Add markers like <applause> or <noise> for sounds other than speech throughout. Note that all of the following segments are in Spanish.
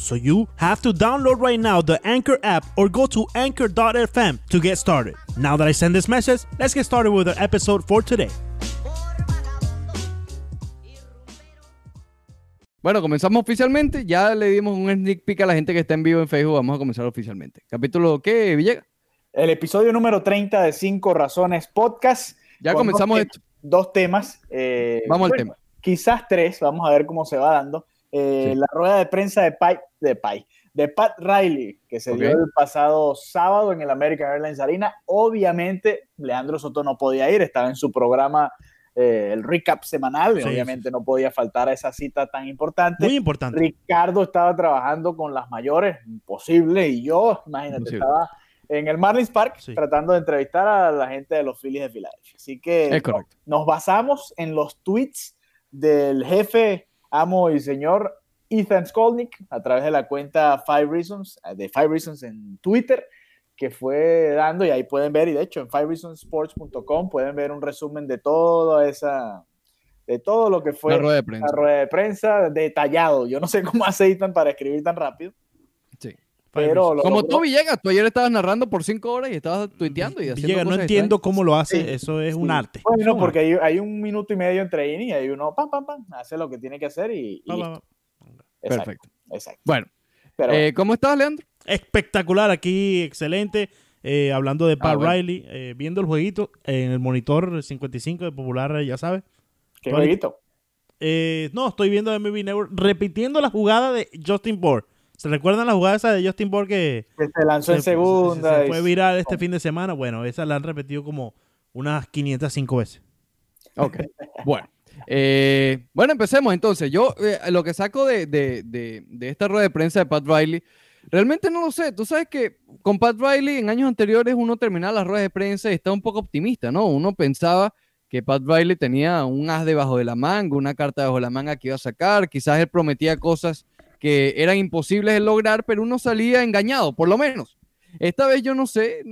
So you have to download right now the Anchor app or go to anchor.fm to get started. Now that I send this message, let's get started with our episode for today. Bueno, comenzamos oficialmente. Ya le dimos un sneak peek a la gente que está en vivo en Facebook. Vamos a comenzar oficialmente. Capítulo, ¿qué, Villegas? El episodio número 30 de Cinco Razones Podcast. Ya comenzamos dos, esto. Dos temas. eh, Vamos al bueno, tema. Quizás tres. Vamos a ver cómo se va dando. Eh, Sí. La rueda de prensa de Pai, de Pai, de Pat Riley, que se dio el pasado sábado en el American Airlines Arena. Obviamente, Leandro Soto no podía ir, estaba en su programa, eh, el recap semanal, Sí, obviamente no podía faltar a esa cita tan importante. Muy importante. Ricardo estaba trabajando con las mayores, imposible, y yo, imagínate, Imposible. estaba en el Marlins Park Sí. tratando de entrevistar a la gente de los Phillies de Filadelfia. Así que Es correcto. nos basamos en los tweets del jefe, amo y señor Ethan Skolnick a través de la cuenta Five Reasons, eh, de Five Reasons en Twitter, que fue dando, y ahí pueden ver, y de hecho en fivereasonsports.com pueden ver un resumen de toda esa, de todo lo que fue La rueda de prensa. la rueda de prensa detallado. Yo no sé cómo hace Ethan para escribir tan rápido. Pero lo Como logró. tú, Villegas, tú ayer estabas narrando por cinco horas y estabas tuiteando y haciendo Villegas, no cosas entiendo extrañas. cómo lo hace. Sí, Eso es un arte. Bueno, porque hay, hay un minuto y medio entre inning y hay uno, pam, pam, pam, hace lo que tiene que hacer y. Exacto, Perfecto. exacto. Bueno, Pero eh, ¿cómo estás, Leandro? Espectacular aquí, excelente. Eh, hablando de Pat Ah, bueno. Riley, eh, viendo el jueguito en el monitor 55 de Popular, ya sabes. qué jueguito. Eh, no, estoy viendo MLB Network repitiendo la jugada de Justin Bohr. ¿Se recuerdan la jugada esa de Justin Bohr que Que se lanzó en se- segunda. se y- fue viral este fin de semana? Bueno, esa la han repetido como unas 505 veces. Ok. bueno. Eh, bueno, empecemos entonces. Yo eh, lo que saco de, de- de- de esta rueda de prensa de Pat Riley, realmente no lo sé. Tú sabes que con Pat Riley en años anteriores uno terminaba las ruedas de prensa y estaba un poco optimista, ¿no? Uno pensaba que Pat Riley tenía un as debajo de la manga, una carta debajo de la manga que iba a sacar, quizás él prometía cosas que eran imposibles de lograr, pero uno salía engañado, por lo menos. Esta vez yo no sé,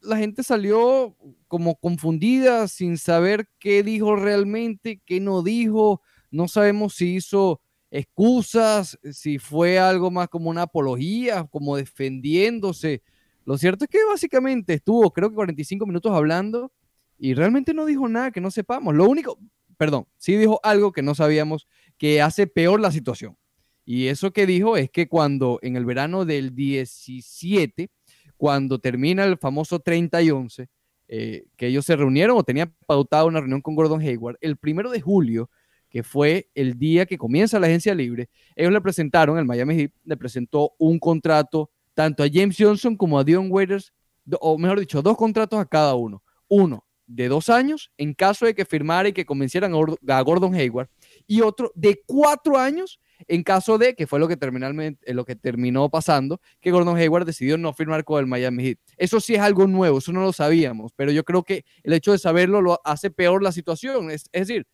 la gente salió como confundida, sin saber qué dijo realmente, qué no dijo. No sabemos si hizo excusas, si fue algo más como una apología, como defendiéndose. Lo cierto es que básicamente estuvo, creo que 45 minutos hablando y realmente no dijo nada que no sepamos. Lo único, perdón, sí dijo algo que no sabíamos que hace peor la situación. Y eso que dijo es que cuando en el verano del 17, cuando termina el famoso 30 y 11, eh, que ellos se reunieron o tenían pautada una reunión con Gordon Hayward, el primero de julio, que fue el día que comienza la agencia libre, ellos le presentaron, el Miami Heat le presentó un contrato tanto a James Johnson como a Dion Waiters, o mejor dicho, dos contratos a cada uno. Uno de dos años en caso de que firmara y que convencieran a Gordon Hayward, y otro de cuatro años en caso de, que fue lo que, terminalmente, eh, lo que terminó pasando, que Gordon Hayward decidió no firmar con el Miami Heat. Eso sí es algo nuevo, eso no lo sabíamos, pero yo creo que el hecho de saberlo lo hace peor la situación. Es, es decir,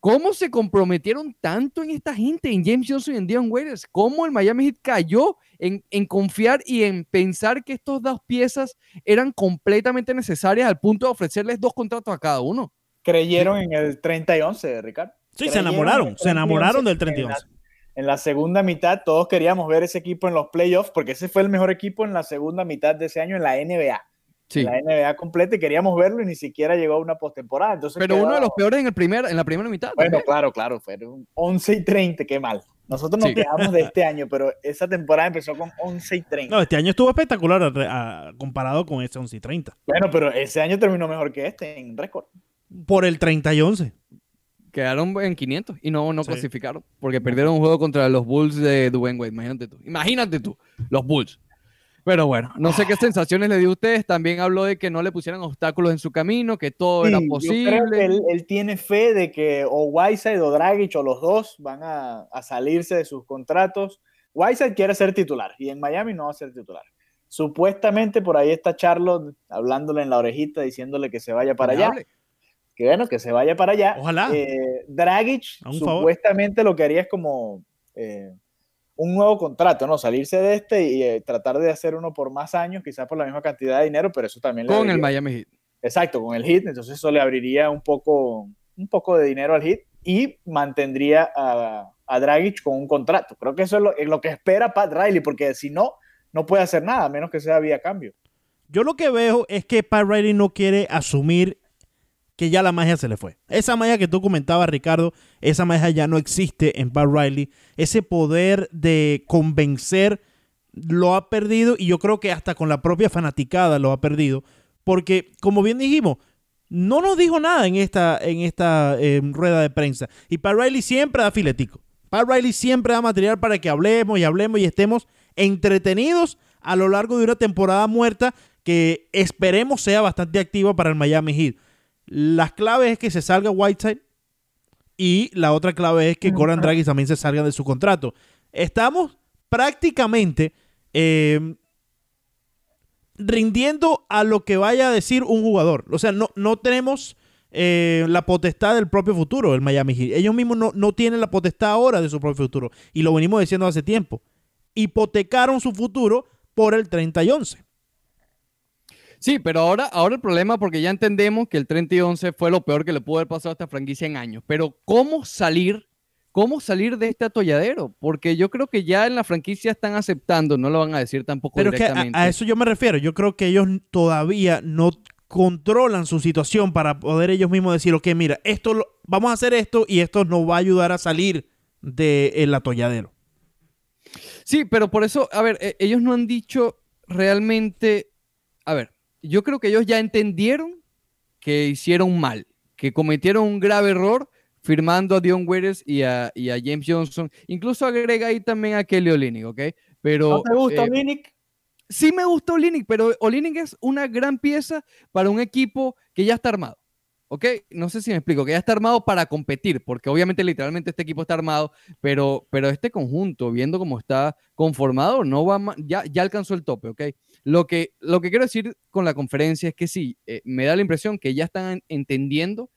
¿cómo se comprometieron tanto en esta gente, en James Johnson y en Dion Waiters? ¿Cómo el Miami Heat cayó en, en confiar y en pensar que estas dos piezas eran completamente necesarias al punto de ofrecerles dos contratos a cada uno? Creyeron en el 30 y 11, Ricardo. Sí, se enamoraron, se enamoraron 30 y del 30 y En la, 11. en la segunda mitad todos queríamos ver ese equipo en los playoffs porque ese fue el mejor equipo en la segunda mitad de ese año en la NBA. Sí, En la NBA completa y queríamos verlo y ni siquiera llegó a una postemporada. Entonces pero uno de los peores en, el primer, en la primera mitad. Bueno, también. claro, claro, fueron 11 y 30, qué mal. Nosotros nos Sí. quejamos de <laughs> este año, pero esa temporada empezó con 11 y 30. No, este año estuvo espectacular a- a- comparado con ese 11 y 30. Bueno, pero ese año terminó mejor que este en récord. Por el 30 y 11. Quedaron en 500 y no, no Sí. clasificaron porque perdieron un juego contra los Bulls de Dwayne Wade. Imagínate tú. Imagínate tú, los Bulls. Pero bueno, no sé qué sensaciones le dio a ustedes. También habló de que no le pusieran obstáculos en su camino, que todo Sí, era yo creo posible. que él, él tiene fe de que o Whiteside o Dragic o los dos van a, a salirse de sus contratos. Whiteside quiere ser titular y en Miami no va a ser titular. Supuestamente por ahí está Charlotte hablándole en la orejita, diciéndole que se vaya para allá. Que bueno, que se vaya para allá. Ojalá. Eh, Dragic supuestamente lo que haría es como eh, un nuevo contrato, ¿no? Salirse de este y eh, tratar de hacer uno por más años, quizás por la misma cantidad de dinero, pero eso también Con el Miami Heat. Exacto, con el Heat, entonces eso le abriría un poco, un poco de dinero al Heat y mantendría a, a Dragic con un contrato. Creo que eso es lo, es lo, que espera Pat Riley, porque si no, no puede hacer nada, a menos que sea vía cambio. Yo lo que veo es que Pat Riley no quiere asumir que ya la magia se le fue. Esa magia que tú comentabas, Ricardo, esa magia ya no existe en Pat Riley. Ese poder de convencer lo ha perdido y yo creo que hasta con la propia fanaticada lo ha perdido. Porque, como bien dijimos, no nos dijo nada en esta, en esta eh, rueda de prensa. Y Pat Riley siempre da filetico. Pat Riley siempre da material para que hablemos y hablemos y estemos entretenidos a lo largo de una temporada muerta que esperemos sea bastante activa para el Miami Heat. Las claves es que se salga Whiteside y la otra clave es que Goran Draghi también se salga de su contrato. Estamos prácticamente eh, rindiendo a lo que vaya a decir un jugador. O sea, no, no tenemos eh, la potestad del propio futuro del Miami Heat. Ellos mismos no, no tienen la potestad ahora de su propio futuro. Y lo venimos diciendo hace tiempo. Hipotecaron su futuro por el 30 y 11. Sí, pero ahora, ahora el problema, porque ya entendemos que el 30 y 11 fue lo peor que le pudo haber pasado a esta franquicia en años. Pero, ¿cómo salir? ¿Cómo salir de este atolladero? Porque yo creo que ya en la franquicia están aceptando, no lo van a decir tampoco pero directamente. Que a, a, eso yo me refiero. Yo creo que ellos todavía no controlan su situación para poder ellos mismos decir, ok, mira, esto lo, vamos a hacer esto y esto nos va a ayudar a salir del atolladero. Sí, pero por eso, a ver, ellos no han dicho realmente, a ver, yo creo que ellos ya entendieron que hicieron mal, que cometieron un grave error firmando a Dion Waiters y a, y a, James Johnson. Incluso agrega ahí también a Kelly Olynyk, ¿ok? Pero, ¿No te gusta eh, Olynyk? Sí me gusta Olynyk, pero Olynyk es una gran pieza para un equipo que ya está armado. ¿Ok? No sé si me explico, que ya está armado para competir, porque obviamente literalmente este equipo está armado, pero, pero este conjunto, viendo cómo está conformado, no va ya, ya alcanzó el tope, ¿ok? Lo que, lo que quiero decir con la conferencia es que sí, eh, me da la impresión que ya están entendiendo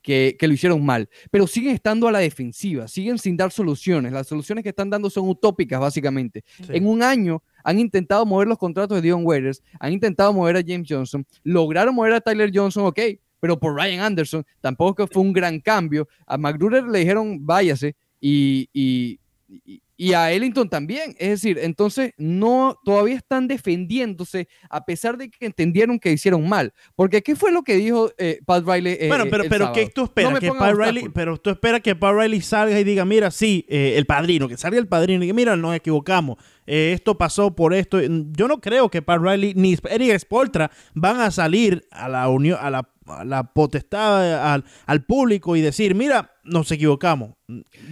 que, que, lo hicieron mal, pero siguen estando a la defensiva, siguen sin dar soluciones. Las soluciones que están dando son utópicas, básicamente. Sí. En un año han intentado mover los contratos de Dion Waiters, han intentado mover a James Johnson, lograron mover a Tyler Johnson, ok, pero por Ryan Anderson tampoco fue un gran cambio. A McGruder le dijeron váyase y, y, y, y, a Ellington también. Es decir, entonces no todavía están defendiéndose a pesar de que entendieron que hicieron mal. Porque ¿qué fue lo que dijo eh, Pat Riley? Eh, bueno, pero, el pero? ¿qué tú esperas? No que Pat Riley, pero tú esperas que Pat Riley salga y diga, mira, sí, eh, el padrino, que salga el padrino y que mira, nos equivocamos. Eh, esto pasó por esto. Yo no creo que Pat Riley ni Eric Spoltra van a salir a la unión, a la, a la potestad al, al público y decir, mira, nos equivocamos.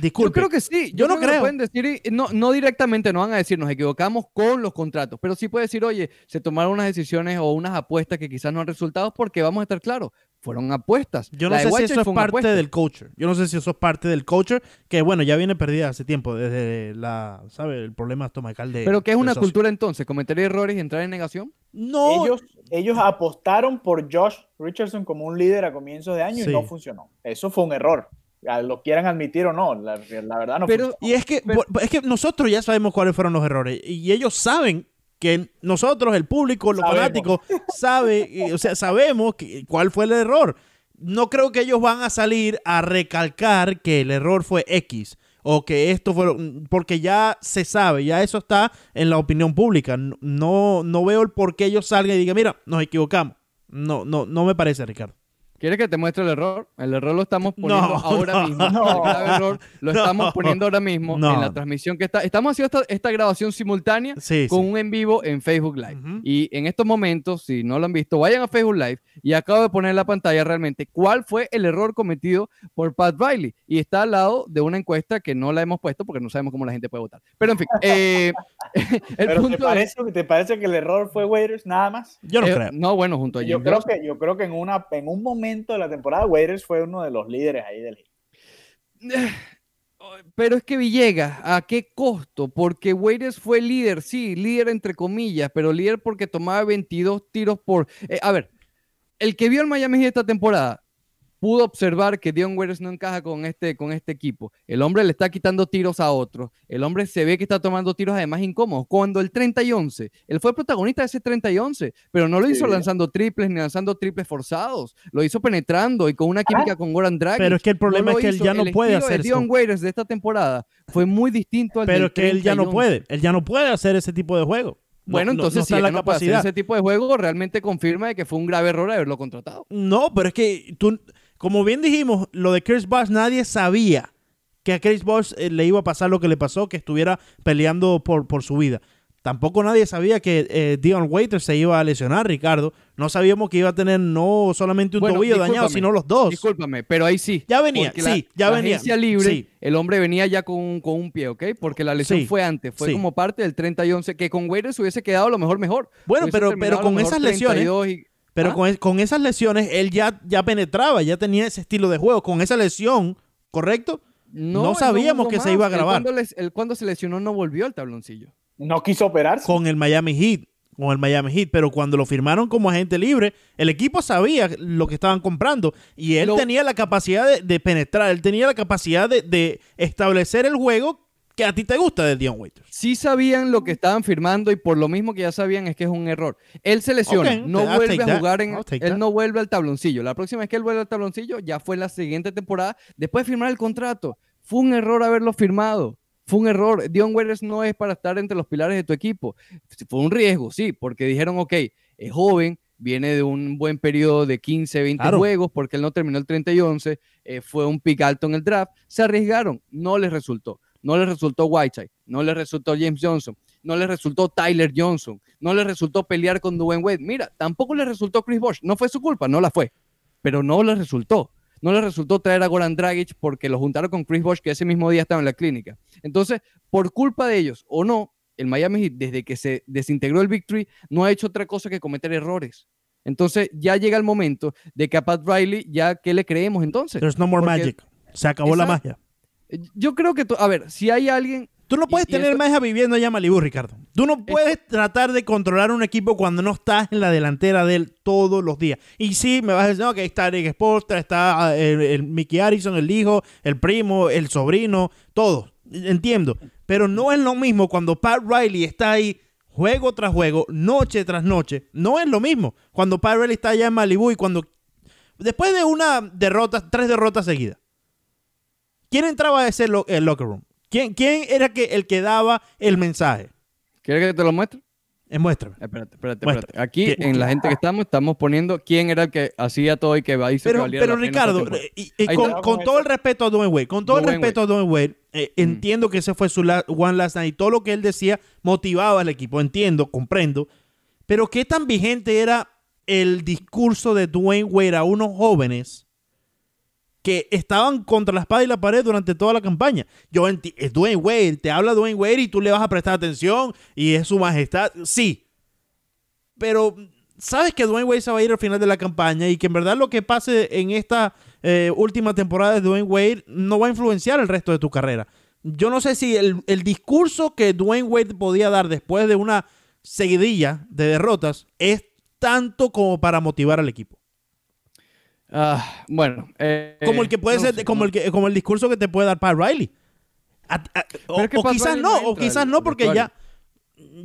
Disculpe. Yo creo que sí. Yo no que creo. pueden decir, no, no directamente, no van a decir nos equivocamos con los contratos, pero sí puede decir, oye, se tomaron unas decisiones o unas apuestas que quizás no han resultado porque vamos a estar claros, fueron apuestas. Yo no La sé si eso es parte apuesta. del culture. Yo no sé si eso es parte del culture, que bueno, ya viene perdida hace tiempo, desde la, ¿sabe? El problema estomacal de. Pero ¿qué es una socio. cultura entonces? ¿Cometer errores y entrar en negación? No, Ellos, ellos apostaron por Josh Richardson como un líder a comienzos de año Sí. y no funcionó. Eso fue un error. A Lo quieran admitir o no, la, la verdad no Pero- funcionó. Y es que, Pero- es que nosotros ya sabemos cuáles fueron los errores. Y ellos saben que nosotros, el público, los Sabemos. fanáticos, sabe, y, o sea, sabemos que- cuál fue el error. No creo que ellos van a salir a recalcar que el error fue X o que esto fue porque ya se sabe, ya eso está en la opinión pública. No, no veo el por qué ellos salgan y digan, mira, nos equivocamos. No, no, no me parece, Ricardo. ¿Quieres que te muestre el error? El error lo estamos poniendo No, ahora no, mismo. no. El error lo <laughs> No, estamos poniendo ahora mismo no. en la transmisión que está. Estamos haciendo esta, esta grabación simultánea Sí, con sí. un en vivo en Facebook Live. Y en estos momentos, si no lo han visto, vayan a Facebook Live y acabo de poner en la pantalla realmente cuál fue el error cometido por Pat Riley. Y está al lado de una encuesta que no la hemos puesto porque no sabemos cómo la gente puede votar. Pero en fin, <laughs> eh, <laughs> el Pero ¿te punto es- ¿te parece que el error fue Waiters nada más? Yo no eh, creo. no, bueno, junto a Yo James creo, Johnson. que, yo creo que en, una, en un momento de la temporada, Waiters fue uno de los líderes ahí del Eh, <sighs> Pero es que Villegas, ¿a qué costo? Porque Waiters fue líder, sí, líder entre comillas, pero líder porque tomaba 22 tiros por... Eh, a ver, el que vio el Miami Heat esta temporada, pudo observar que Dion Waiters no encaja con este, con este equipo. El hombre le está quitando tiros a otros. El hombre se ve que está tomando tiros además incómodos. Cuando el 30 y 11, él fue protagonista de ese 30 y 11, pero no lo hizo lanzando triples ni lanzando triples forzados. Lo hizo penetrando y con una química ah. con Goran Dragic. Pero es que el problema es que él ya no puede hacer eso. Dion Waiters de esta temporada fue muy distinto al Pero es que él ya no puede. Él ya no puede hacer ese tipo de juego. Bueno, entonces si la capacidad. ese tipo de juego realmente confirma de que fue un grave error haberlo contratado. No, pero es que tú como bien dijimos, lo de Chris Bosh nadie sabía que a Chris Bosh eh, le iba a pasar lo que le pasó, que estuviera peleando por, por su vida. Tampoco nadie sabía que eh, Dion Waiters se iba a lesionar, Ricardo. No sabíamos que iba a tener no solamente un tobillo dañado, sino los dos. Discúlpame, pero ahí sí. Ya venía, sí, ya la venía. libre, el hombre venía ya con un, con un pie, ¿ok? Porque la lesión fue antes, fue como parte del 30 y 11, que con Waiters hubiese quedado lo mejor, mejor. Bueno, pero, pero con esas lesiones. Pero ¿Ah? con, esas lesiones él ya, ya penetraba, ya tenía ese estilo de juego. Con esa lesión, ¿correcto? No, sabíamos que se iba a grabar. Él cuando, se lesionó no volvió al tabloncillo. No quiso operarse. Con el Miami Heat. Con el Miami Heat. Pero cuando lo firmaron como agente libre, el equipo sabía lo que estaban comprando. Y él tenía la capacidad de, penetrar. Él tenía la capacidad de, de establecer el juego que a ti te gusta de Dion Waiters. Sí sabían lo que estaban firmando y por lo mismo que ya sabían es que es un error. Él se lesiona, no vuelve a jugar en... Él no vuelve al tabloncillo. La próxima vez que él vuelve al tabloncillo ya fue la siguiente temporada después de firmar el contrato. Fue un error haberlo firmado. Fue un error. Dion Waiters no es para estar entre los pilares de tu equipo. Fue un riesgo, sí, porque dijeron, ok, es joven, viene de un buen periodo de 15, 20 juegos, porque él no terminó el 30 y 11, eh, fue un pick alto en el draft, se arriesgaron, no les resultó no le resultó Whiteside, no le resultó James Johnson, no le resultó Tyler Johnson, no le resultó pelear con Dwayne Wade. Mira, tampoco le resultó Chris Bosh, no fue su culpa, no la fue, pero no le resultó. No le resultó traer a Goran Dragic porque lo juntaron con Chris Bosh, que ese mismo día estaba en la clínica. Entonces, por culpa de ellos o no, el Miami Heat, desde que se desintegró el Victory, no ha hecho otra cosa que cometer errores. Entonces, ya llega el momento de que a Pat Riley, ya, ¿qué le creemos entonces? There's no more magic. Se acabó la magia. Yo creo que, a ver, si hay alguien... Tú no puedes tener magia viviendo allá en Malibu, Ricardo. Tú no puedes tratar de controlar un equipo cuando no estás en la delantera de él todos los días. Y sí, me vas a decir, no, que está Eric Sporter, está ah, el, Mickey Harrison, el hijo, el primo, el sobrino, todo. Entiendo. Pero no es lo mismo cuando Pat Riley está ahí juego tras juego, noche tras noche. No es lo mismo cuando Pat Riley está allá en Malibu y cuando... Después de una derrota, tres derrotas seguidas ¿Quién entraba a ese el locker room? ¿Quién, ¿Quién era que, el que daba el mensaje? ¿Quieres que te lo muestre? Eh, muéstrame. Espérate, espérate, espérate. Aquí, en la gente que estamos, estamos poniendo quién era el que hacía todo y que va pero, que Pero, Ricardo, y, con, todo el respeto a Dwayne Wade, con todo el respeto a Dwayne Wade, eh, mm. entiendo que ese fue su one last night y todo lo que él decía motivaba al equipo. Entiendo, comprendo. Pero qué tan vigente era el discurso de Dwayne Wade a unos jóvenes que estaban contra la espada y la pared durante toda la campaña. Yo es Dwayne Wade, te habla Dwayne Wade y tú le vas a prestar atención y es su majestad. Sí. Pero sabes que Dwayne Wade se va a ir al final de la campaña y que en verdad lo que pase en esta eh, última temporada de Dwayne Wade no va a influenciar el resto de tu carrera. Yo no sé si el, el discurso que Dwayne Wade podía dar después de una seguidilla de derrotas es tanto como para motivar al equipo. Ah, bueno. Eh, como el que puede ser, como, el que, como el discurso que te puede dar Pat Riley. o, quizás no, o quizás no, porque ya.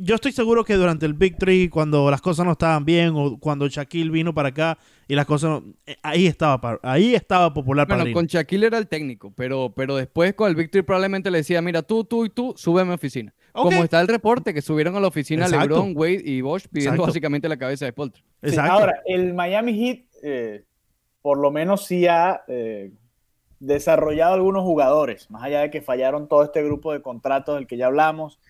Yo estoy seguro que durante el Big Three, cuando las cosas no estaban bien, o cuando Shaquille vino para acá y las cosas eh, ahí estaba ahí estaba popular bueno, con Shaquille era el técnico, pero, pero después con el Big Three probablemente le decía, mira, tú, tú y tú, sube a mi oficina. Como está el reporte que subieron a la oficina LeBron, Wade y Bosch pidiendo básicamente la cabeza de Polter. ahora, el Miami Heat eh, por lo menos sí ha eh, desarrollado algunos jugadores, más allá de que fallaron todo este grupo de contratos del que ya hablamos,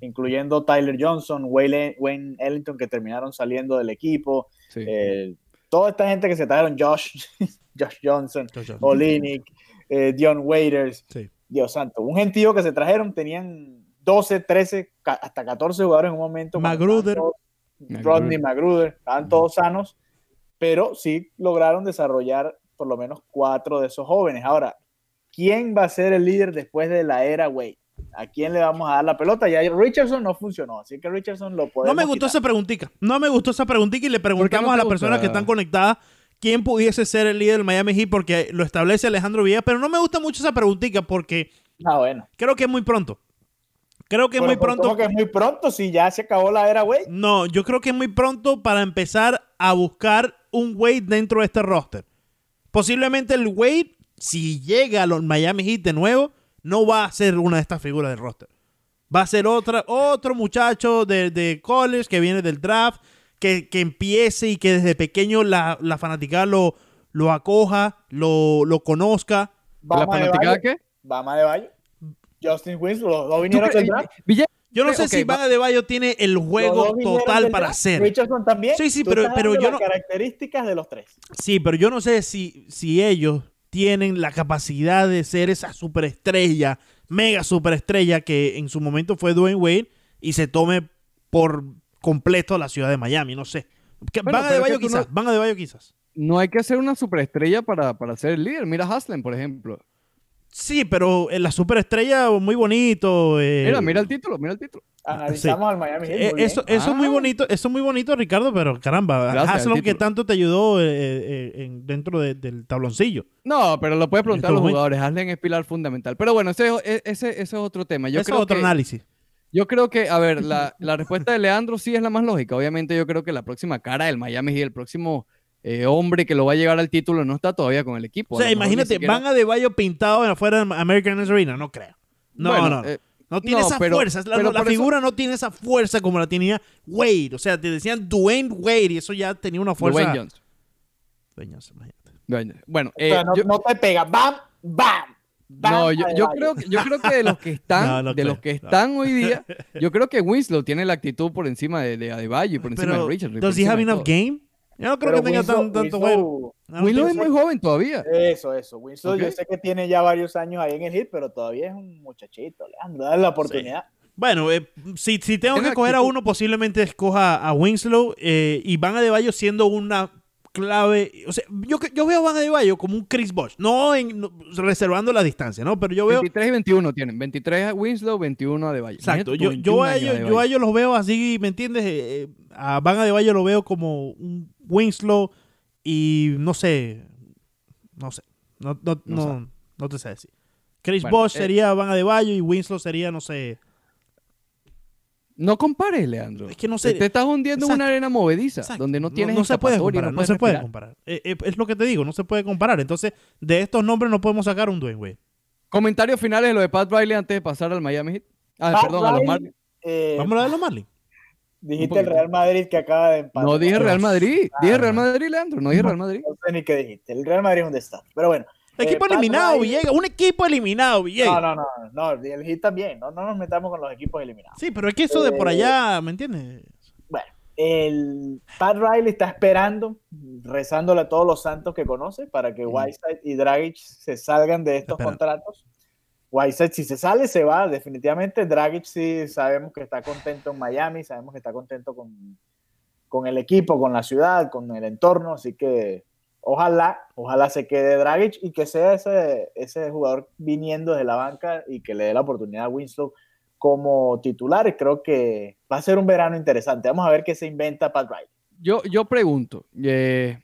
incluyendo Tyler Johnson, Wayne, Ellington, que terminaron saliendo del equipo, eh, toda esta gente que se trajeron, Josh, <laughs> Josh Johnson, Olinick, eh, Dion Waiters, Dios santo, un gentío que se trajeron, tenían 12, 13, hasta 14 jugadores en un momento. Magruder. Rodney Magruder, estaban todos sanos pero sí lograron desarrollar por lo menos cuatro de esos jóvenes. Ahora, ¿quién va a ser el líder después de la era Wade? ¿A quién le vamos a dar la pelota? Ya Richardson no funcionó, así que Richardson lo podemos No me gustó quitar. esa preguntica. No me gustó esa preguntita y le preguntamos no a las personas que están conectadas quién pudiese ser el líder del Miami Heat porque lo establece Alejandro Villa, pero no me gusta mucho esa preguntita porque Ah, bueno. creo que es muy pronto. Creo que es muy ¿cómo pronto. que es muy pronto si ya se acabó la era Wade? No, yo creo que es muy pronto para empezar a buscar un Wade dentro de este roster. Posiblemente el Wade, si llega a los Miami Heat de nuevo, no va a ser una de estas figuras del roster. Va a ser otra, otro muchacho de, de college que viene del draft, que, que empiece y que desde pequeño la, la fanaticada lo, lo acoja, lo, lo conozca. ¿La fanaticada qué? Bama de Bayo. Justin Winslow, los dos ¿Tú vinieron cre- del draft. Villa- Yo no sé si Van de Bayo tiene el juego total para hacer. Richardson también. Sí, sí, Tú pero- estás pero yo las no- características de los tres. Sí, pero yo no sé si, si ellos tienen la capacidad de ser esa superestrella, mega superestrella que en su momento fue Dwayne Wade y se tome por completo la ciudad de Miami, no sé. Bueno, van a pero de Bayo quizás, no- van a de Bayo quizás. No hay que ser una superestrella para, para ser el líder. Mira a Haslem, por ejemplo. Sí, pero en la superestrella muy bonito. eh, Mira, mira el título, mira el título. Analizamos al Miami Heat. eh, muy bien. eso, eso es muy Ah. bonito, eso es muy bonito, Ricardo, pero caramba, Gracias, Haslam que tanto te ayudó eh, eh, en- dentro de- del tabloncillo. No, pero lo puedes preguntar a los jugadores. Haslem es pilar fundamental. Pero bueno, ese, es- ese, ese es otro tema. Yo Eso creo es otro que, análisis. Yo creo que, a ver, la, la respuesta de Leandro sí es la más lógica. Obviamente yo creo que la próxima cara del Miami y el próximo eh, hombre que lo va a llevar al título no está todavía con el equipo. O sea, imagínate, siquiera- van a de Bayo pintado en afuera de American Arena, no creo. No, Bueno, no, no. eh, No tiene no, esa pero- fuerza. La, pero la por eso- figura no tiene esa fuerza como la tenía Wade. O sea, te decían Dwayne Wade y eso ya tenía una fuerza. Dwayne Johnson. Dwayne Johnson, imagínate. Dwayne- Bueno, O sea, eh, no, yo- no te pega. ¡Bam! ¡Bam! ¡Bam! No, yo, creo que, yo creo que de los que están, <laughs> No, no de los que no. están hoy día, <laughs> yo creo que Winslow tiene la actitud por encima de, de Adebayo y por encima Pero, de Richard. ¿does he have enough todo. game? Yo no creo Pero que tenga tan- tanto Winslow- juego. No, Winslow es muy joven todavía. Eso, eso. Winslow, yo sé que tiene ya varios años ahí en el hit, pero todavía es un muchachito, Leandro. Dale la oportunidad. Bueno, eh, si, si tengo que escoger a uno, posiblemente escoja a Winslow eh, y Van Adebayo siendo una clave. O sea, yo, yo veo a Van Adebayo como un Chris Bosh, no, en, no- reservando la distancia, ¿no? Pero yo veo. 23 y 21 tienen. 23 a Winslow, 21 a Adebayo. Exacto, yo, yo, 21 a ellos, yo Adebayo. a ellos los veo así, ¿me entiendes? Eh, eh, a Van Adebayo lo veo como un Winslow y no sé, no sé, no, no, No no, sabe. no te sé decir. Chris Bueno, Bosh eh, sería Van Adebayo y Winslow sería, no sé, No compares, Leandro. Es que no sé- Te estás hundiendo en una arena movediza, Exacto. donde no tienes no, se puede comparar, no, se puede comparar. Eh, eh, es lo que te digo, no se puede comparar. Entonces, de estos nombres no podemos sacar un Dwayne Wade. Comentarios finales de lo de Pat Riley antes de pasar al Miami Heat. Ah, Pat perdón, a los Marlins. eh, Vamos a hablar de los Marlins. Dijiste el. Real Madrid que acaba de empatar. No dije Real Madrid. Dije Ah, Real no. Madrid, Leandro. No dije Real Madrid. No sé ni qué dijiste. El Real Madrid es un desastre. Pero bueno. eh, Equipo Pat eliminado, Villegas. Un equipo eliminado, Villegas. No, no, no, no. El Heat también. No, no nos metamos con los equipos eliminados. Sí, pero es que eso de por Eh, allá, ¿me entiendes? Bueno, el Pat Riley está esperando, rezándole a todos los santos que conoce para que. Whiteside y Dragic se salgan de estos Espera. contratos. Whiteside, si se sale, se va, definitivamente. Dragic sí sabemos que está contento en Miami, sabemos que está contento con, con el equipo, con la ciudad, con el entorno, así que ojalá, ojalá se quede Dragic y que sea ese, ese jugador viniendo desde la banca y que le dé la oportunidad a Winslow como titular. Creo que va a ser un verano interesante. Vamos a ver qué se inventa Pat Riley. Yo, yo pregunto, eh,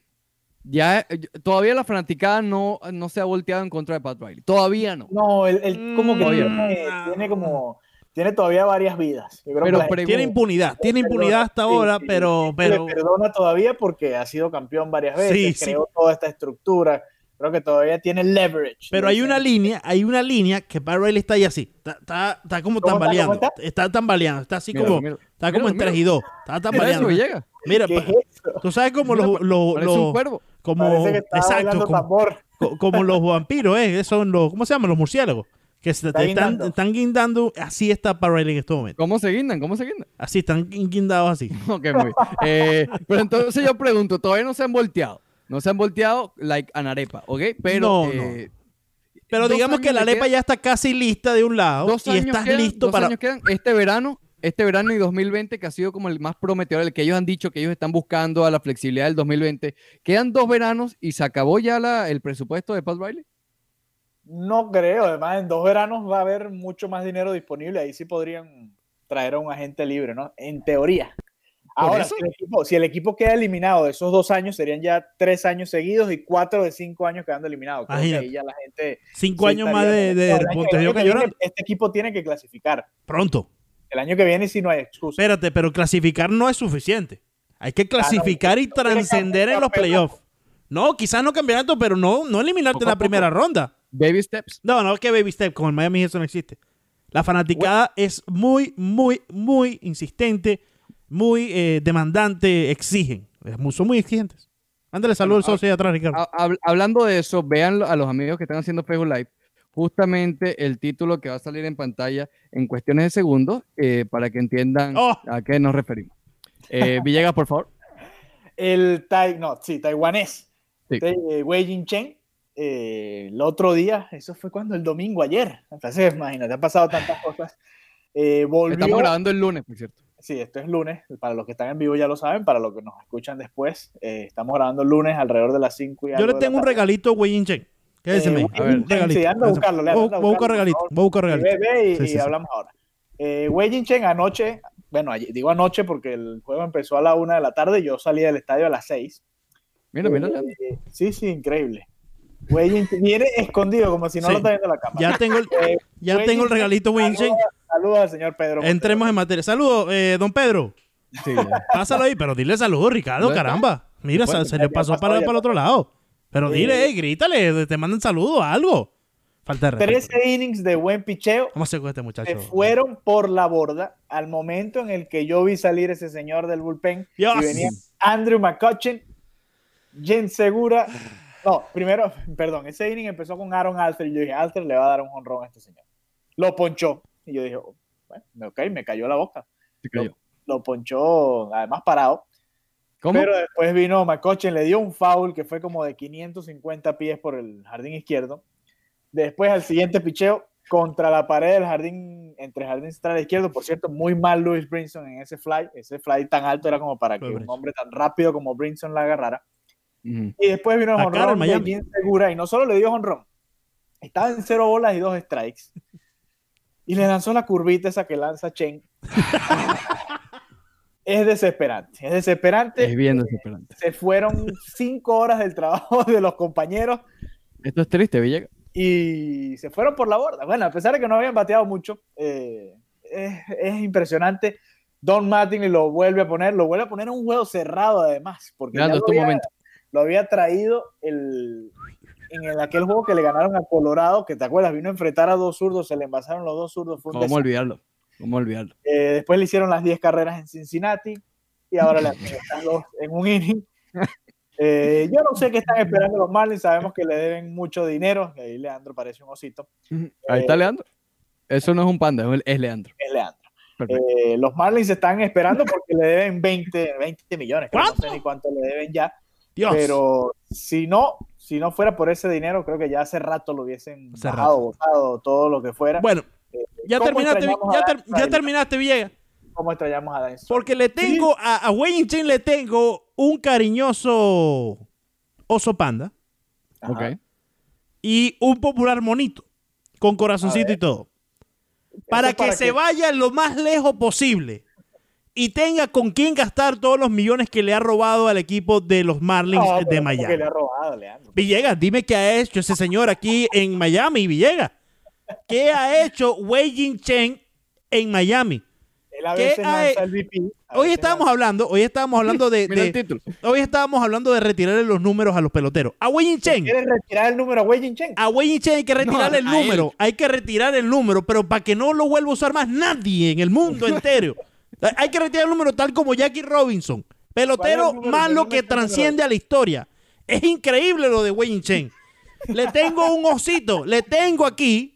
ya eh, todavía la fanaticada no, no se ha volteado en contra de Pat Riley. Todavía no. No, él, él como que Mm, tiene, no. tiene como tiene todavía varias vidas. Yo creo Pero que Tiene impunidad, tiene impunidad hasta Sí, ahora, sí, pero, pero le perdona todavía porque ha sido campeón varias veces, Sí, sí. creó toda esta estructura. Creo que todavía tiene leverage. Pero hay una línea, hay una línea que Pat Riley está ahí así. Está, está, está como ¿Cómo está? tambaleando. ¿Cómo Está? tambaleando. Está así como. Está como Míralo, en 3 y míralo. 2. Está Mira eso, tambaleando. Mira, ¿Qué pa- es eso? tú sabes como Mira, los. los- los-. Como, exacto, como, co- como los vampiros, ¿eh? Son los. ¿Cómo se llaman? Los murciélagos. Que se- Está están, guindando. están guindando. Así está Pat Riley en este momento. ¿Cómo se guindan? ¿Cómo se guindan? Así están guindados así. <laughs> Ok, muy bien. Eh, pero entonces yo pregunto, todavía no se han volteado. No se han volteado like anarepa, ¿ok? Pero No, eh, Pero Dos digamos que la arepa quedan- ya está casi lista de un lado dos y años estás quedan, listo dos para. años quedan. Este verano, este verano y 2020, que ha sido como el más prometedor, el que ellos han dicho que ellos están buscando a la flexibilidad del 2020. Quedan dos veranos y se acabó ya la, el presupuesto de Pat Riley. No creo, además en dos veranos va a haber mucho más dinero disponible, ahí sí podrían traer a un agente libre, ¿no? En teoría. Ahora, si el, equipo, si el, equipo, queda eliminado de esos dos años, serían ya tres años seguidos y cuatro de cinco años quedando eliminados. Ahí ya la gente cinco años más de, de que viene, Este equipo tiene que clasificar. Pronto. El año que viene sí no hay excusa. Espérate, pero clasificar no es suficiente. Hay que clasificar y trascender en los playoffs. No, quizás no campeonato, pero no, no eliminarte en la primera ronda. Baby steps. No, no, que baby steps. Con el Miami eso no existe. La fanaticada es muy, muy, muy insistente, muy eh, demandante, exigen. Son muy exigentes. Ándale, saludos al socio de atrás, Ricardo. hablando de eso, vean a los amigos que están haciendo Facebook Live. Justamente el título que va a salir en pantalla en cuestiones de segundos eh, para que entiendan oh. a qué nos referimos. Eh, <laughs> Villegas, por favor. El tai, no, sí, taiwanés. Sí. Wei Jin Chen eh, el otro día, eso fue cuando el domingo, ayer, entonces imagínate, han pasado tantas cosas. Eh, Estamos grabando el lunes, por cierto. Sí, esto es lunes, para los que están en vivo ya lo saben, para los que nos escuchan después, eh, estamos grabando el lunes alrededor de las 5 y Yo le tengo un regalito a Wei Chen. Quédese, eh, a ver, regalito. Sí, anda a buscarlo, le voy, a buscar regalito, voy a buscar regalito. y, sí, sí, y hablamos ahora. Eh, Wei Chen anoche, bueno, digo anoche porque el juego empezó a la 1 de la tarde, yo salí del estadio a las 6. Mira, mira. Eh, sí, sí, increíble. viene escondido como si no lo está viendo la cámara. Ya tengo el, eh, ya tengo el regalito, Winchen. Saludos al señor Pedro. Entremos en materia. Saludos, eh, don Pedro. Sí. Pásalo ahí, pero dile saludos, Ricardo, caramba. Mira, se, le pasó para, para el otro lado. Pero dile, grítale, te mandan saludos, algo. Falta de Tres innings de buen picheo. ¿Cómo se este muchacho? Se fueron por la borda al momento en el que yo vi salir ese señor del bullpen. Y venía Andrew McCutcheon, Jen Segura no, primero, perdón, ese inning empezó con Aaron Alter y yo dije, Alter le va a dar un honrón a este señor. Lo ponchó. Y yo dije, oh, bueno, ok, me cayó la boca. Lo, ponchó, además parado. ¿Cómo? Pero después vino McCutcheon, le dio un foul que fue como de 550 pies por el jardín izquierdo. Después al siguiente picheo contra la pared del jardín, entre el jardín central e izquierdo. Por cierto, muy mal Louis Brinson en ese fly. Ese fly tan alto era como para que un hombre tan rápido como Brinson la agarrara. Y después vino el honrón bien segura y no solo le dio honrón, estaba en cero bolas y dos strikes. Y le lanzó la curvita esa que lanza Chen. <laughs> es desesperante, es desesperante. Es bien desesperante. Se fueron cinco horas del trabajo de los compañeros. Esto es triste, Villegas. Y se fueron por la borda. Bueno, a pesar de que no habían bateado mucho, eh, es, impresionante. Don Martin lo vuelve a poner, lo vuelve a poner en un juego cerrado además. Porque momento lo había traído el, en aquel juego que le ganaron a Colorado, que te acuerdas, vino a enfrentar a dos zurdos, se le envasaron los dos zurdos. ¿Cómo olvidarlo? ¿Cómo olvidarlo? Eh, después le hicieron las 10 carreras en Cincinnati y ahora le están dos en un inning. <laughs> Eh, yo no sé qué están esperando los Marlins, sabemos que le deben mucho dinero, ahí Leandro parece un osito. Ahí está eh, Leandro. Eso no es un panda, es Leandro. Es Leandro. los Marlins están esperando porque le deben 20, 20 millones. No sé ni cuánto le deben ya. Pero si no, si no fuera por ese dinero, creo que ya hace rato lo hubiesen bajado, botado, todo lo que fuera. Bueno, ya, terminaste, ya, terminaste, Villegas. ¿Cómo extrañamos a Daniel? Porque le tengo, a, a Wayne le tengo un cariñoso oso panda. Ok. Y un popular monito, con corazoncito y todo. Para que se vaya lo más lejos posible y tenga con quién gastar todos los millones que le ha robado al equipo de los Marlins de Miami. le ha robado, Leandro? Villegas, dime qué ha hecho ese señor aquí en Miami, Villegas. ¿Qué ha hecho Wei Jin Chen en Miami? ¿Qué ha... hoy estábamos hablando, hoy estábamos hablando de, <laughs> hoy estábamos hablando de retirarle los números a los peloteros. A Wei Jin Chen. ¿Quieres retirar el número a Wei Jin Chen? A Wei Jin Chen hay que retirarle el número, hay que retirar el número, pero para que no lo vuelva a usar más nadie en el mundo <laughs> entero. Hay que retirar el número tal como Jackie Robinson. Pelotero malo que transciende a la historia. Es increíble lo de Wayne Chen. Le tengo un osito, le tengo aquí,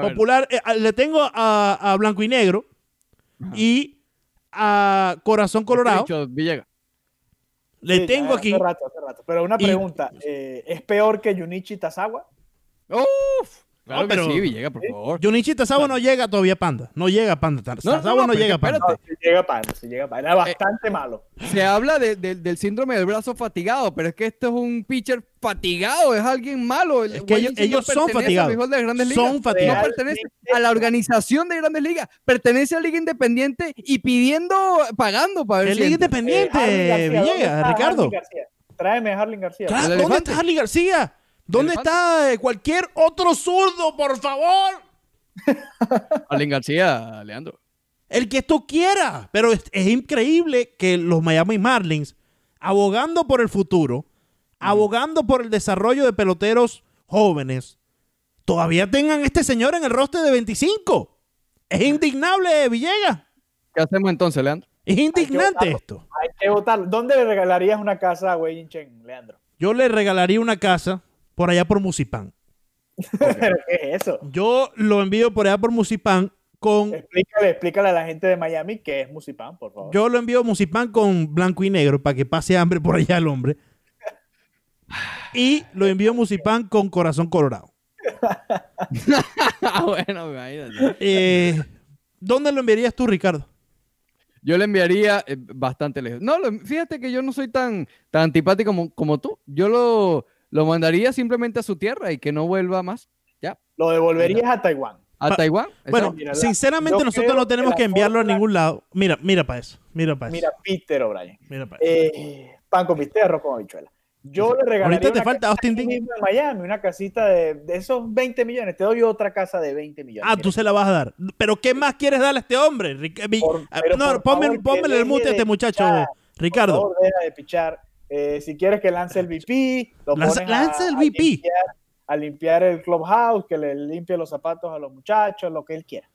popular, eh, le tengo a, Blanco y Negro y a Corazón Colorado. Le tengo aquí. Pero una pregunta, eh, ¿es peor que Junichi Tazawa? Uf, Claro No, que pero- sí, Villegas, por favor. Junichi Tazawa no llega todavía Panda. No llega Panda. Tazawa no, no, pero llega espérate. Panda. No, si llega Panda, si llega Panda. Era bastante malo. Se habla de- de- del síndrome del brazo fatigado, pero es que esto es un pitcher fatigado, es alguien malo. El Es que Wei ellos- no son fatigados. béisbol de las grandes ligas. Son fatigados. No pertenece a la organización de grandes ligas, pertenece a Liga Independiente y pidiendo, pagando para ver El si Liga. Independiente, Eh, Harley García, ¿dónde Villegas, está Ricardo. García? Tráeme a Harley García. Claro, ¿Dónde está Harley García? ¿Dónde está eh, cualquier otro zurdo, por favor? <laughs> Arlen García, Leandro. El que tú quieras. Pero es, es increíble que los Miami Marlins, abogando por el futuro, abogando por el desarrollo de peloteros jóvenes, todavía tengan este señor en el roster de 25. Es indignable, Villegas. ¿Qué hacemos entonces, Leandro? Es indignante esto. Hay que votarlo. ¿Dónde le regalarías una casa a Wei Chen, Leandro? Yo le regalaría una casa por allá por Musipán. <laughs> ¿Pero qué es eso? Yo lo envío por allá por Musipán con. Explícale, explícale a la gente de Miami qué es Musipan, por favor. Yo lo envío a Musipán con blanco y negro para que pase hambre por allá el hombre. Y lo envío a Musipán con corazón colorado. <laughs> Bueno, imagínate. Eh, ¿Dónde lo enviarías tú, Ricardo? Yo le enviaría eh, bastante lejos. No, lo- fíjate que yo no soy tan, tan antipático como, como tú. Yo lo, lo mandaría simplemente a su tierra y que no vuelva más. Ya. Lo devolverías a Taiwán. A Pa- Taiwán. Bueno, mira, sinceramente nosotros no tenemos que enviarlo a ningún lado. Mira, mira para eso. Mira para eso. Mira, Peter O'Brien. Mira para eso. Eh, pan con bistec, arroz con habichuela. Yo le regalaría Ahorita te una falta Austin en Miami, una casita de, de esos 20 millones. Te doy otra casa de 20 millones. Ah, tú se la vas a dar. Pero ¿qué más quieres darle a este hombre? Por- ah, pero no, ponme, favor, que el mute a este muchacho, pichar. Ricardo. Por favor, deja de pichar. Eh, si quieres que lance el VP, lo Lanza- pones lanza a, el a VP. limpiar, a limpiar el clubhouse, que le limpie los zapatos a los muchachos, lo que él quiera.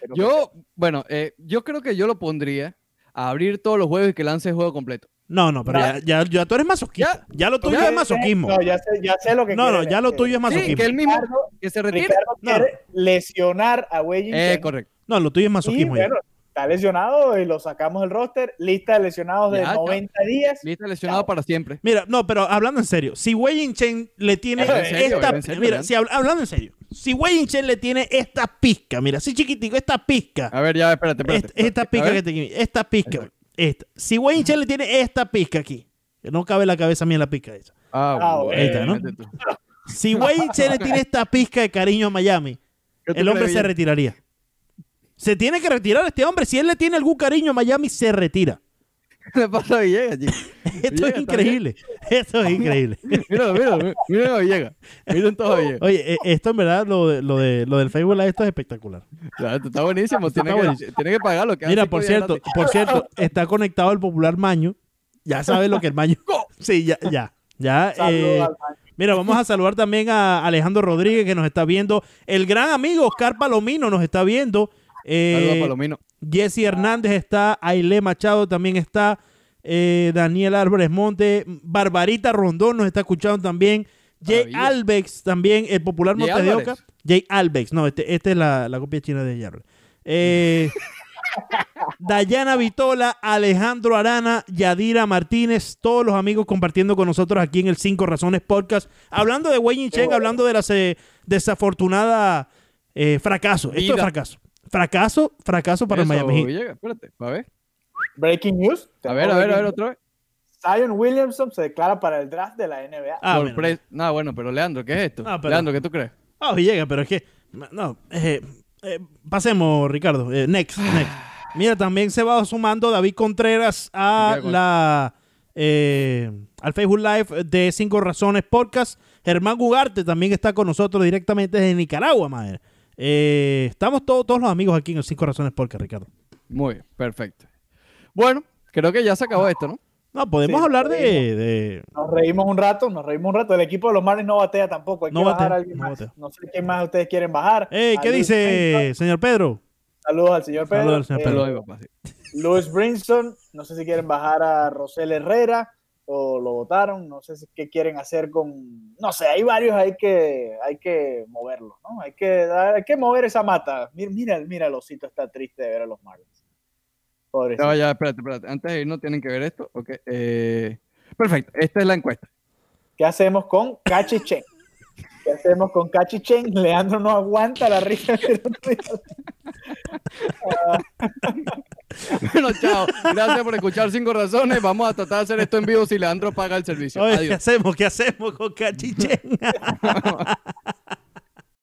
Pero que Yo, bueno, eh, yo creo que yo lo pondría a abrir todos los juegos y que lance el juego completo. No, no, pero ya, ya, ya tú eres masoquista. Ya, lo tuyo Ya, es masoquismo. No, ya sé, ya sé lo que No, no, ya lo tuyo es Sí, masoquismo. que él mismo Ricardo, que se retire. Ricardo No. quiere lesionar a Yin Eh, correcto. No, lo tuyo es Y masoquismo ya. bueno, está lesionado y lo sacamos del roster. Lista de lesionados de Ya, ya. 90 días. Listo, lesionado Chao. para siempre. Mira, no, pero hablando en serio, si Wei Chen le tiene esta, ¿En serio, mira, si habl- hablando en serio, si Wei Chen le tiene esta pizca, mira, así chiquitico, esta pizca, A ver, ya, espérate, espérate. esta, pizca que te esta pizca, esta. Si Wei Chen le tiene esta pizca aquí, que no cabe la cabeza mía en la pizca esa. Ah, Ah, bueno, ahí está, ¿no? Si Wei Chen le tiene esta pizca de cariño a Miami, ¿Qué tú el hombre se retiraría. Se tiene que retirar este hombre. Si él le tiene algún cariño a Miami, se retira. ¿Qué <laughs> le pasa a Villegas, chico? <laughs> Esto Villegas, es ¿está increíble. Esto es increíle. <laughs> Míralo, míralo, míralo a Villegas. Miren todos a Villegas. Oye, eh, esto en verdad, lo, de, lo, de, lo del Facebook Live, esto es espectacular. Claro, esto está buenísimo. Tiene Está que, tiene que pagarlo. Mira, por cierto, por cierto, está conectado el popular Maño. Ya sabes lo que el Maño. Sí, ya, ya. Ya. Eh, mira, vamos a saludar también a Alejandro Rodríguez que nos está viendo. El gran amigo Oscar Palomino nos está viendo. Eh, Palomino. Jesse Hernández está, Aile Machado también está, eh, Daniel Álvarez Monte, Barbarita Rondón nos está escuchando también, Jay. Albex también, el popular Jay Monte de. Oca. Jay Albex, no, este, este es la, la copia china de Jay. Eh, <laughs> Dayana Vitola, Alejandro Arana, Yadira Martínez, todos los amigos compartiendo con nosotros aquí en el Cinco Razones Podcast, hablando de Wei Chen, bueno. hablando de la desafortunada eh, fracaso. Esto es fracaso. Fracaso, fracaso para el Eso, Miami Heat. Espérate, a ver. Breaking news. A ver, a ver, a ver, otra vez. Zion Williamson se declara para el draft de la NBA. Ah, bueno. No, bueno, pero Leandro, ¿qué es esto? Ah, pero- Leandro, ¿qué tú crees? Ah, llega, pero es que. No, eh, eh, pasemos, Ricardo. Eh, next, next. Mira, también se va sumando David Contreras a la eh, al Facebook Live de Cinco Razones Podcast. Germán Gugarte también está con nosotros directamente desde Nicaragua, madre. Eh, estamos todos, todos los amigos aquí en el Cinco Razones Podcast, Ricardo. Muy bien, perfecto. Bueno, creo que ya se acabó esto, ¿no? No, podemos Sí, hablar de, Nos reímos un rato, nos reímos un rato. El equipo de los Marlins no batea tampoco. Hay No que bajar batea, a alguien no más. batea. No sé quién más ustedes quieren bajar. Ey, A ¿Qué Luis dice, Brinson. señor Pedro? Saludos al señor Pedro. Saludos al señor Eh, Pedro. Saludos, mi papá, sí. Louis Brinson, no sé si quieren bajar a Rosel Herrera o lo votaron, no sé si- qué quieren hacer con, no sé, hay varios, hay que, hay que moverlos, ¿no? Hay que, hay que mover esa mata. Mira, mira, mira, el osito está triste de ver a los Marlins. Pobrecito. Ya, ya, espérate, espérate. Antes de irnos tienen que ver esto. Ok. eh, perfecto. Esta es la encuesta. ¿Qué hacemos con Cachi Chen? ¿Qué hacemos con Cachichen? Leandro no aguanta la risa. <laughs> bueno, chao. Gracias por escuchar Cinco Razones. Vamos a tratar de hacer esto en vivo si Leandro paga el servicio. Oye, ¿qué Adiós. hacemos? ¿Qué hacemos con Cachichen? <laughs>